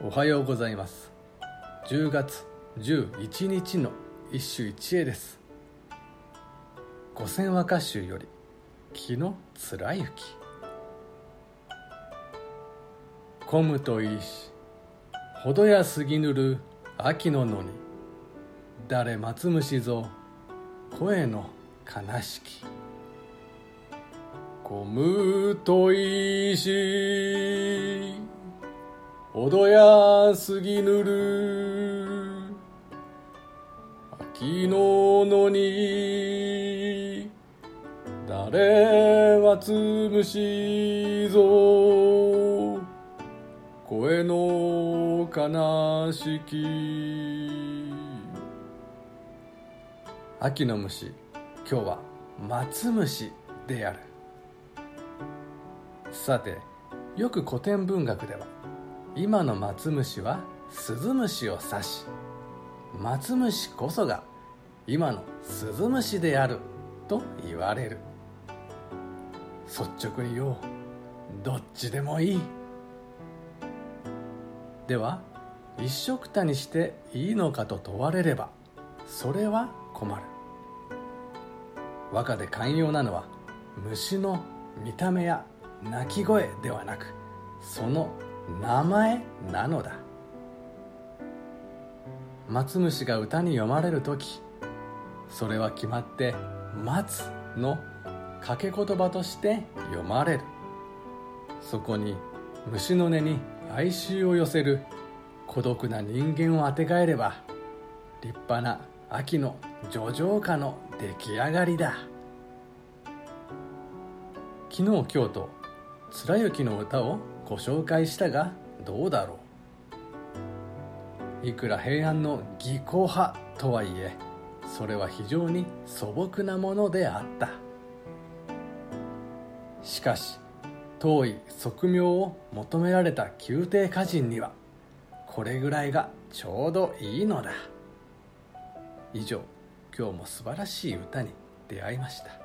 おはようございます。10月11日の一首一会です。五千和歌集より「気の貫雪」「混むといいし程や過ぎぬる秋の野に誰松虫ぞ声の悲しき」混むといいし程や過ぎぬる。秋の野に誰はつむしぞ。声の悲しき。秋の虫今日は松虫である。さてよく古典文学では今の松虫はスズムシを指し松虫こそが今のスズムシであると言われる。率直に言おう。どっちでもいい。では一緒くたにしていいのかと問われればそれは困る。和歌で寛容なのは虫の見た目や鳴き声ではなくその名前なのだ。松虫が歌に読まれる時それは決まって「待つ」の掛け言葉として読まれる。そこに虫の音に哀愁を寄せる孤独な人間をあてがえれば立派な秋の叙情歌の出来上がりだ。昨日今日と貫之の歌をご紹介したがどうだろう？いくら平安の技巧派とはいえそれは非常に素朴なものであった。しかし遠い側面を求められた宮廷歌人にはこれぐらいがちょうどいいのだ。以上今日も素晴らしい歌に出会いました。